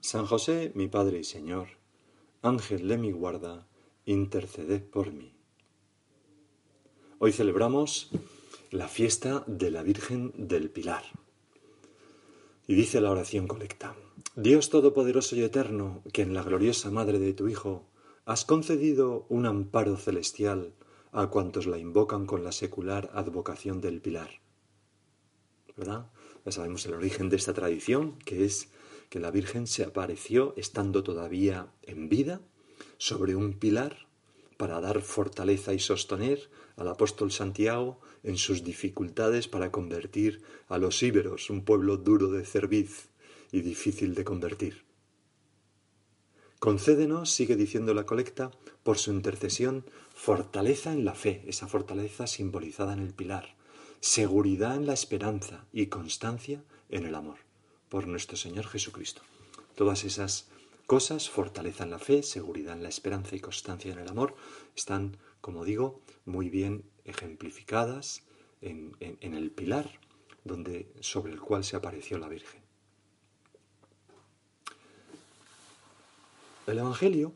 San José, mi Padre y Señor, Ángel de mi guarda, interceded por mí. Hoy celebramos la fiesta de la Virgen del Pilar. Y dice la oración colecta, Dios Todopoderoso y Eterno, que en la gloriosa Madre de tu Hijo has concedido un amparo celestial a cuantos la invocan con la secular advocación del Pilar. ¿Verdad? Ya sabemos el origen de esta tradición, que es que la Virgen se apareció estando todavía en vida sobre un pilar para dar fortaleza y sostener al apóstol Santiago en sus dificultades para convertir a los íberos, un pueblo duro de cerviz y difícil de convertir. Concédenos, sigue diciendo la colecta, por su intercesión, fortaleza en la fe, esa fortaleza simbolizada en el pilar, seguridad en la esperanza y constancia en el amor por nuestro Señor Jesucristo. Todas esas cosas, fortaleza en la fe, seguridad en la esperanza y constancia en el amor, están, como digo, muy bien ejemplificadas en, en el pilar donde, sobre el cual se apareció la Virgen. El Evangelio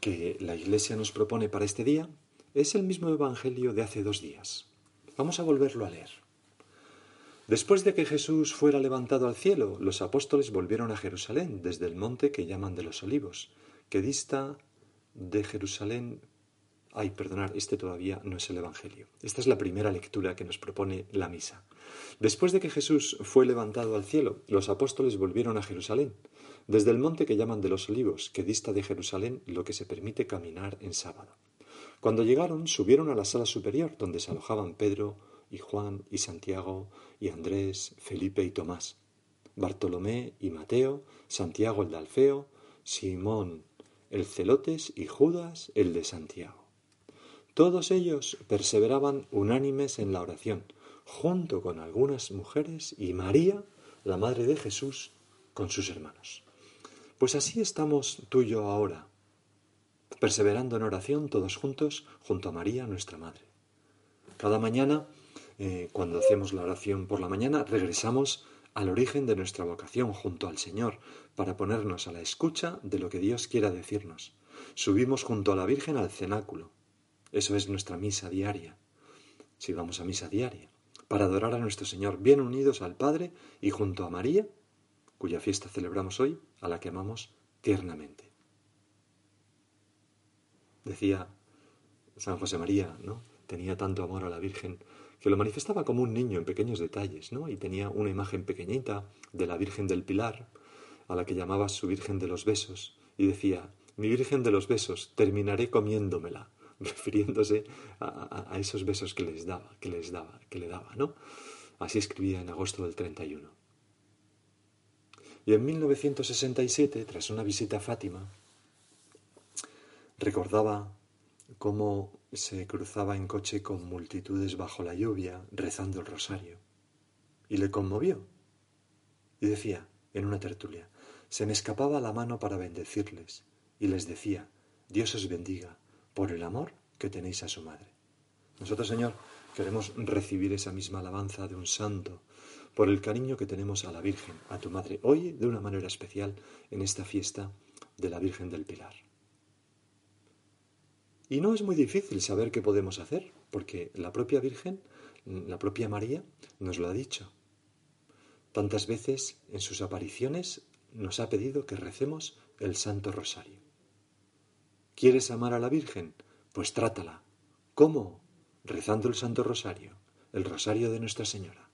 que la Iglesia nos propone para este día es el mismo Evangelio de hace dos días. Vamos a volverlo a leer. Después de que Jesús fuera levantado al cielo, los apóstoles volvieron a Jerusalén desde el monte que llaman de los olivos, que dista de Jerusalén. Ay, perdonar, este todavía no es el Evangelio. Esta es la primera lectura que nos propone la misa. Después de que Jesús fue levantado al cielo, los apóstoles volvieron a Jerusalén, desde el monte que llaman de los olivos, que dista de Jerusalén lo que se permite caminar en sábado. Cuando llegaron, subieron a la sala superior, donde se alojaban Pedro, y Juan y Santiago y Andrés, Felipe y Tomás, Bartolomé y Mateo, Santiago el de Alfeo, Simón el Celotes y Judas el de Santiago. Todos ellos perseveraban unánimes en la oración, junto con algunas mujeres y María, la Madre de Jesús, con sus hermanos. Pues así estamos tú y yo ahora, perseverando en oración todos juntos junto a María, nuestra Madre. Cada mañana eh, cuando hacemos la oración por la mañana, regresamos al origen de nuestra vocación junto al Señor, para ponernos a la escucha de lo que Dios quiera decirnos. Subimos junto a la Virgen al cenáculo. Eso es nuestra misa diaria. Si vamos a misa diaria, para adorar a nuestro Señor, bien unidos al Padre y junto a María, cuya fiesta celebramos hoy, a la que amamos tiernamente. Decía San José María, ¿no? Tenía tanto amor a la Virgen que lo manifestaba como un niño en pequeños detalles, ¿no? Y tenía una imagen pequeñita de la Virgen del Pilar, a la que llamaba su Virgen de los Besos, y decía, mi Virgen de los Besos, terminaré comiéndomela, refiriéndose a, esos besos que les daba, que les daba, que le daba, ¿no? Así escribía en agosto del 31. Y en 1967, tras una visita a Fátima, recordaba cómo se cruzaba en coche con multitudes bajo la lluvia rezando el rosario. Y le conmovió. Y decía, en una tertulia, se me escapaba la mano para bendecirles, y les decía, Dios os bendiga por el amor que tenéis a su madre. Nosotros, Señor, queremos recibir esa misma alabanza de un santo, por el cariño que tenemos a la Virgen, a tu madre, hoy de una manera especial en esta fiesta de la Virgen del Pilar. Y no es muy difícil saber qué podemos hacer, porque la propia Virgen, la propia María, nos lo ha dicho. Tantas veces en sus apariciones nos ha pedido que recemos el Santo Rosario. ¿Quieres amar a la Virgen? Pues trátala. ¿Cómo? Rezando el Santo Rosario, el Rosario de Nuestra Señora.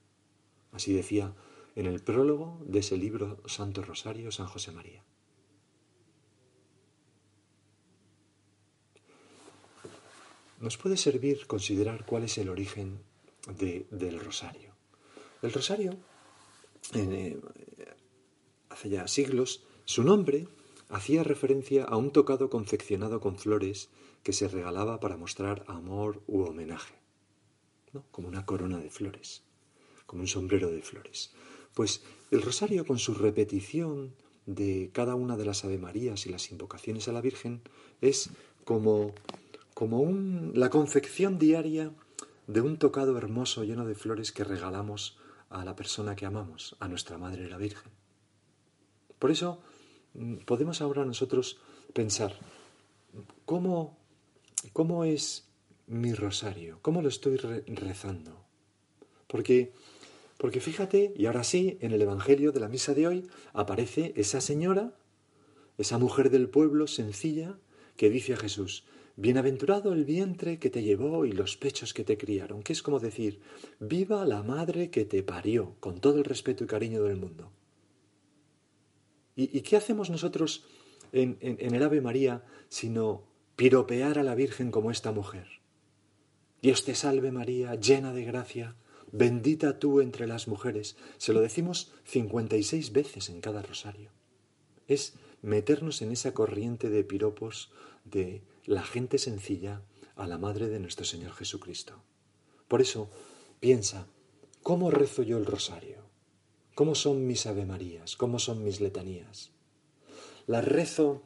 Así decía en el prólogo de ese libro Santo Rosario San José María. Nos puede servir considerar cuál es el origen del rosario. El rosario, eh, hace ya siglos, su nombre hacía referencia a un tocado confeccionado con flores que se regalaba para mostrar amor u homenaje, como una corona de flores, como un sombrero de flores. Pues el rosario con su repetición de cada una de las Avemarías y las invocaciones a la Virgen es como, como un, la confección diaria de un tocado hermoso lleno de flores que regalamos a la persona que amamos, a nuestra Madre la Virgen. Por eso mm, podemos ahora nosotros pensar, ¿cómo, cómo es mi rosario? ¿Cómo lo estoy rezando? Porque, porque fíjate, y ahora sí, en el Evangelio de la misa de hoy aparece esa señora, esa mujer del pueblo sencilla, que dice a Jesús, Bienaventurado el vientre que te llevó y los pechos que te criaron, que es como decir, viva la madre que te parió, con todo el respeto y cariño del mundo. ¿Y, qué hacemos nosotros en, el Ave María sino piropear a la Virgen como esta mujer? Dios te salve María, llena de gracia, bendita tú entre las mujeres. Se lo decimos 56 veces en cada rosario. Es meternos en esa corriente de piropos de la gente sencilla a la madre de nuestro Señor Jesucristo. Por eso, piensa, ¿cómo rezo yo el rosario? ¿Cómo son mis avemarías? ¿Cómo son mis letanías? Las rezo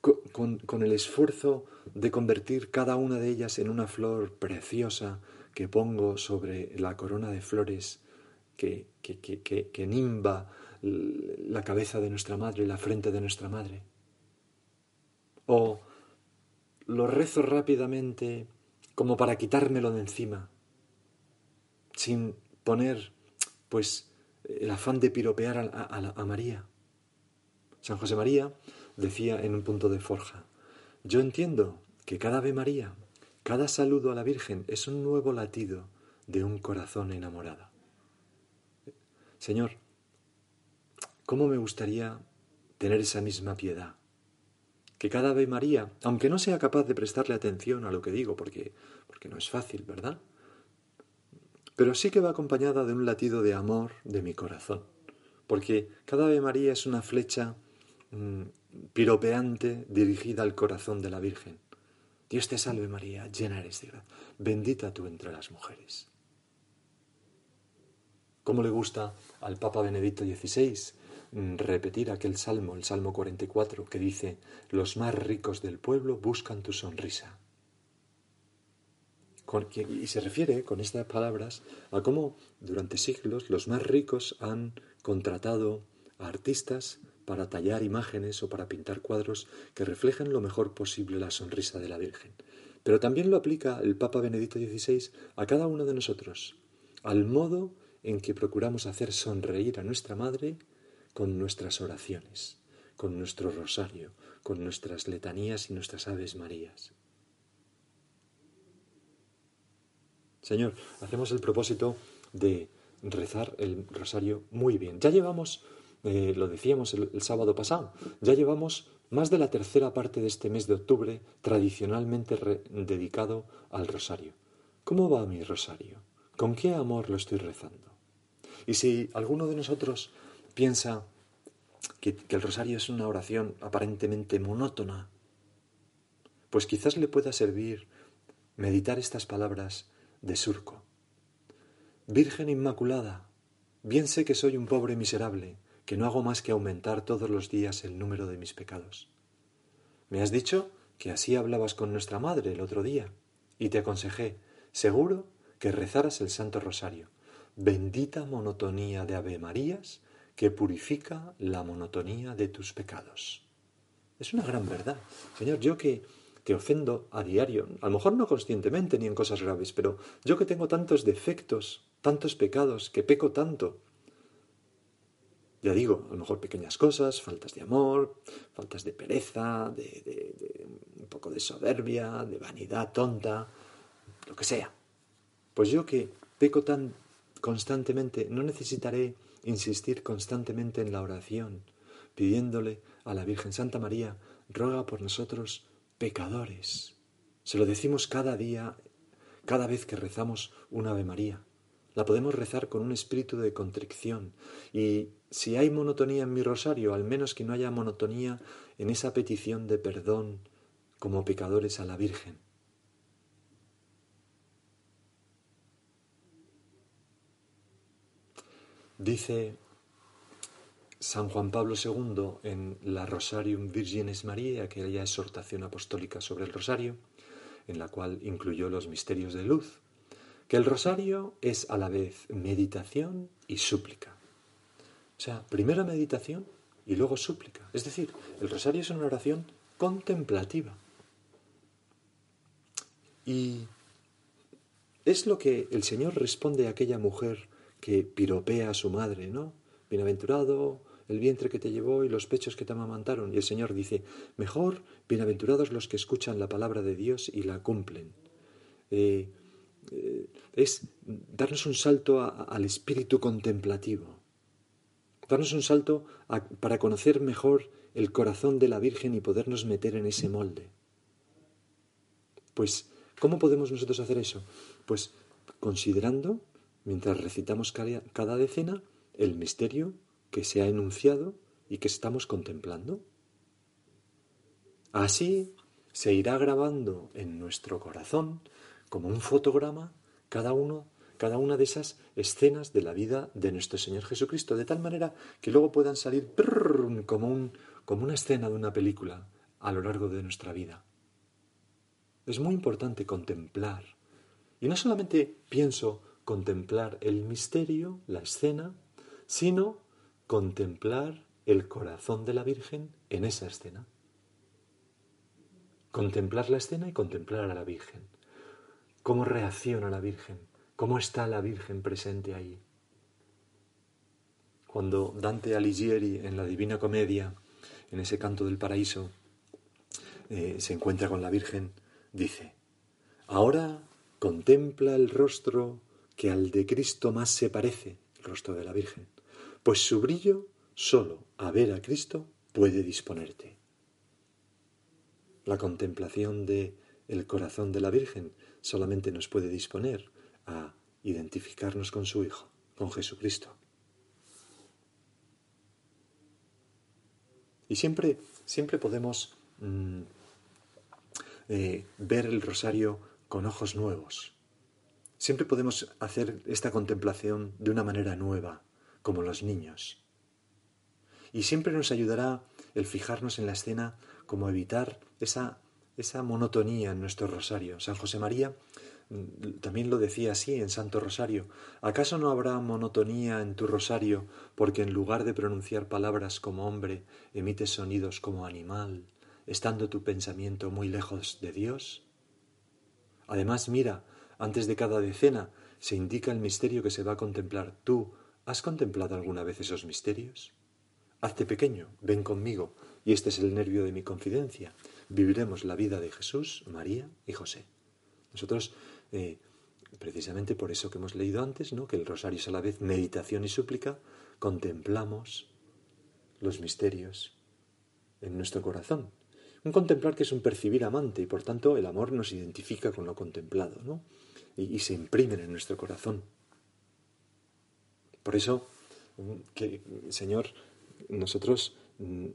con, el esfuerzo de convertir cada una de ellas en una flor preciosa que pongo sobre la corona de flores que, que, que, que nimba la cabeza de nuestra madre, la frente de nuestra madre. O lo rezo rápidamente como para quitármelo de encima, sin poner, pues, el afán de piropear a, María. San José María decía en un punto de forja, yo entiendo que cada Ave María, cada saludo a la Virgen es un nuevo latido de un corazón enamorado. Señor, ¿cómo me gustaría tener esa misma piedad? Que cada Ave María, aunque no sea capaz de prestarle atención a lo que digo, porque, porque no es fácil, ¿verdad? Pero sí que va acompañada de un latido de amor de mi corazón, porque cada Ave María es una flecha mm, piropeante dirigida al corazón de la Virgen. Dios te salve María, llena eres de gracia, bendita tú entre las mujeres. ¿Cómo le gusta al Papa Benedicto XVI repetir aquel salmo, el Salmo 44, que dice, los más ricos del pueblo buscan tu sonrisa. y se refiere con estas palabras a cómo durante siglos los más ricos han contratado a artistas para tallar imágenes o para pintar cuadros que reflejen lo mejor posible la sonrisa de la Virgen. Pero también lo aplica el Papa Benedicto XVI a cada uno de nosotros, al modo en que procuramos hacer sonreír a nuestra Madre con nuestras oraciones, con nuestro rosario, con nuestras letanías y nuestras aves marías. Señor, hacemos el propósito de rezar el rosario muy bien. Ya llevamos, eh, lo decíamos el, el sábado pasado, ya llevamos más de la tercera parte de este mes de octubre tradicionalmente dedicado al rosario. ¿Cómo va mi rosario? ¿Con qué amor lo estoy rezando? Y si alguno de nosotros piensa que, el rosario es una oración aparentemente monótona, pues quizás le pueda servir meditar estas palabras de surco. Virgen Inmaculada, bien sé que soy un pobre miserable, que no hago más que aumentar todos los días el número de mis pecados. Me has dicho que así hablabas con nuestra madre el otro día, y te aconsejé, seguro, que rezaras el Santo Rosario. Bendita monotonía de Ave Marías que purifica la monotonía de tus pecados. Es una gran verdad. Señor, yo que te ofendo a diario, a lo mejor no conscientemente ni en cosas graves, pero yo que tengo tantos defectos, tantos pecados, que peco tanto, Ya digo, a lo mejor pequeñas cosas, faltas de amor, faltas de pereza, de, un poco de soberbia, de vanidad tonta, lo que sea. Pues yo que peco tan constantemente, no necesitaré insistir constantemente en la oración, pidiéndole a la Virgen Santa María, ruega por nosotros pecadores. Se lo decimos cada día, cada vez que rezamos un Ave María. La podemos rezar con un espíritu de contrición. Y si hay monotonía en mi rosario, al menos que no haya monotonía en esa petición de perdón como pecadores a la Virgen. Dice San Juan Pablo II en la Rosarium Virginis Maria, aquella exhortación apostólica sobre el rosario, en la cual incluyó los misterios de luz, que el rosario es a la vez meditación y súplica. O sea, primero meditación y luego súplica. Es decir, el rosario es una oración contemplativa. Y es lo que el Señor responde a aquella mujer que piropea a su madre, ¿no? Bienaventurado el vientre que te llevó y los pechos que te amamantaron. Y el Señor dice, mejor, bienaventurados los que escuchan la palabra de Dios y la cumplen. Eh, eh, es darnos un salto al espíritu contemplativo, darnos un salto para conocer mejor el corazón de la Virgen y podernos meter en ese molde. Pues, ¿cómo podemos nosotros hacer eso? Pues considerando, mientras recitamos cada decena, el misterio que se ha enunciado y que estamos contemplando. Así se irá grabando en nuestro corazón como un fotograma cada uno cada una de esas escenas de la vida de nuestro Señor Jesucristo, de tal manera que luego puedan salir como, un, como una escena de una película a lo largo de nuestra vida. Es muy importante contemplar. Y no solamente pienso contemplar el misterio, la escena, sino contemplar el corazón de la Virgen en esa escena. Contemplar la escena y contemplar a la Virgen. ¿Cómo reacciona la Virgen? ¿Cómo está la Virgen presente ahí? Cuando Dante Alighieri en la Divina Comedia, en ese canto del paraíso, eh, se encuentra con la Virgen, dice, ahora contempla el rostro que al de Cristo más se parece, el rostro de la Virgen pues su brillo solo a ver a Cristo puede disponerte. La contemplación de el corazón de la Virgen solamente nos puede disponer a identificarnos con su Hijo, con Jesucristo. Y siempre, siempre podemos mm, eh, ver el rosario con ojos nuevos. Siempre podemos hacer esta contemplación de una manera nueva, como los niños. Y siempre nos ayudará el fijarnos en la escena como evitar esa, esa monotonía en nuestro rosario. San José María mm, también lo decía así en Santo Rosario. ¿Acaso no habrá monotonía en tu rosario porque en lugar de pronunciar palabras como hombre, emites sonidos como animal, estando tu pensamiento muy lejos de Dios? Además, mira, antes de cada decena se indica el misterio que se va a contemplar. Tú, ¿Has contemplado alguna vez esos misterios? Hazte pequeño, ven conmigo, y este es el nervio de mi confidencia. Viviremos la vida de Jesús, María y José. Nosotros, eh, precisamente por eso que hemos leído antes, ¿no? que el rosario es a la vez meditación y súplica, contemplamos los misterios en nuestro corazón. Un contemplar que es un percibir amante y por tanto el amor nos identifica con lo contemplado ¿no? Y, se imprimen en nuestro corazón. Por eso, que, Señor, nosotros mm,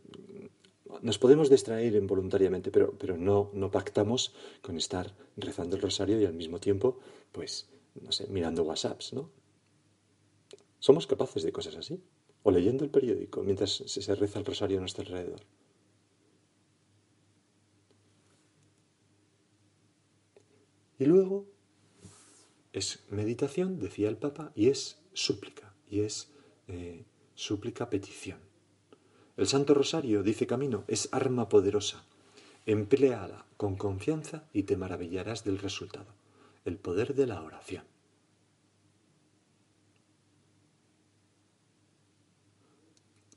nos podemos distraer involuntariamente, pero, pero no, no pactamos con estar rezando el rosario y al mismo tiempo, pues, no sé, mirando WhatsApps, ¿no? ¿Somos capaces de cosas así? O leyendo el periódico mientras se reza el rosario a nuestro alrededor. Y luego es meditación, decía el Papa, y es súplica y es eh, súplica petición. El Santo Rosario, dice Camino, es arma poderosa. Empleala con confianza y te maravillarás del resultado. El poder de la oración.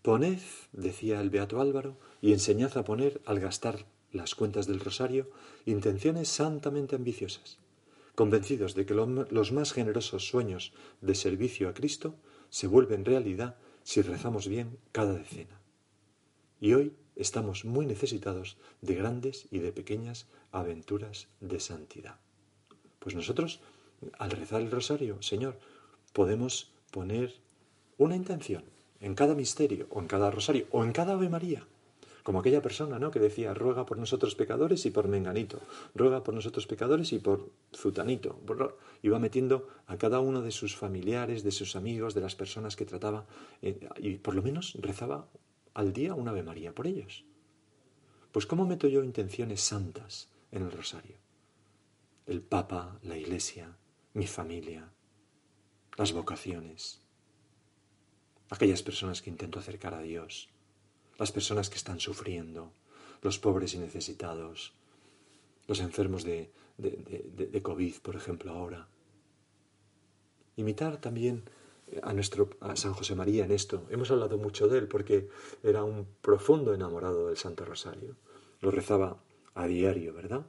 Poned, decía el Beato Álvaro, y enseñad a poner, al gastar las cuentas del rosario, intenciones santamente ambiciosas, convencidos de que los más generosos sueños de servicio a Cristo se vuelven realidad si rezamos bien cada decena. Y hoy estamos muy necesitados de grandes y de pequeñas aventuras de santidad. Pues nosotros, al rezar el rosario, Señor, podemos poner una intención en cada misterio, o en cada rosario, o en cada Ave María. Como aquella persona, ¿no? Que decía, ruega por nosotros pecadores y por menganito, ruega por nosotros pecadores y por zutanito. Iba metiendo a cada uno de sus familiares, de sus amigos, de las personas que trataba, eh, y por lo menos rezaba al día una Ave María por ellos. Pues ¿cómo meto yo intenciones santas en el rosario? El Papa, la Iglesia, mi familia, las vocaciones, aquellas personas que intento acercar a Dios, las personas que están sufriendo, los pobres y necesitados, los enfermos de, de, COVID, por ejemplo, ahora. Imitar también a nuestro San José María en esto. Hemos hablado mucho de él porque era un profundo enamorado del Santo Rosario. Lo rezaba a diario, ¿verdad?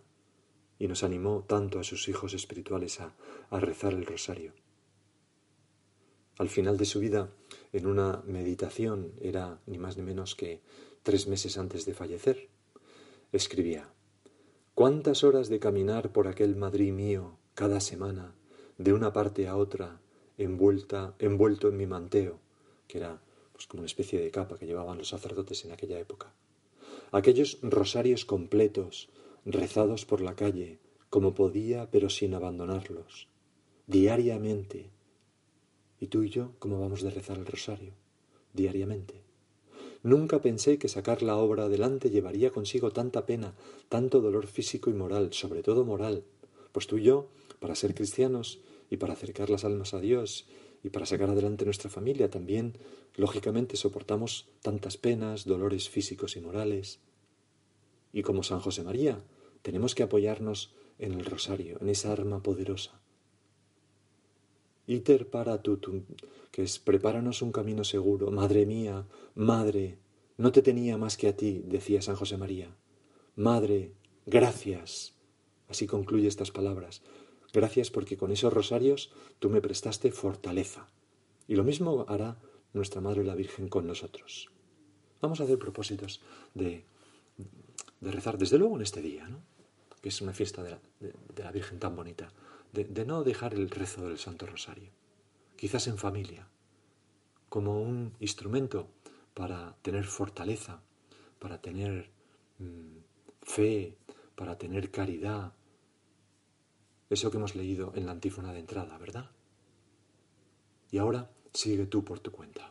Y nos animó tanto a sus hijos espirituales a, a rezar el rosario. Al final de su vida, en una meditación, era ni más ni menos que tres meses antes de fallecer, escribía, ¿Cuántas horas de caminar por aquel Madrid mío cada semana, de una parte a otra, envuelta, envuelto en mi manteo, que era pues, como una especie de capa que llevaban los sacerdotes en aquella época? Aquellos rosarios completos, rezados por la calle, como podía, pero sin abandonarlos, diariamente, ¿Y tú y yo cómo vamos de rezar el rosario? Diariamente. Nunca pensé que sacar la obra adelante llevaría consigo tanta pena, tanto dolor físico y moral, sobre todo moral. Pues tú y yo, para ser cristianos y para acercar las almas a Dios y para sacar adelante nuestra familia, también, lógicamente, soportamos tantas penas, dolores físicos y morales. Y como San José María, tenemos que apoyarnos en el rosario, en esa arma poderosa Iter para tutum, que es prepáranos un camino seguro. Madre mía, madre, no te tenía más que a ti, decía San José María. Madre, gracias. Así concluye estas palabras. Gracias porque con esos rosarios tú me prestaste fortaleza. Y lo mismo hará nuestra Madre la Virgen con nosotros. Vamos a hacer propósitos de, de rezar, desde luego en este día, ¿no? que es una fiesta de la Virgen tan bonita de, no dejar el rezo del Santo Rosario, quizás en familia, como un instrumento para tener fortaleza, para tener mm, fe, para tener caridad. Eso que hemos leído en la antífona de entrada, ¿verdad? Y ahora sigue tú por tu cuenta.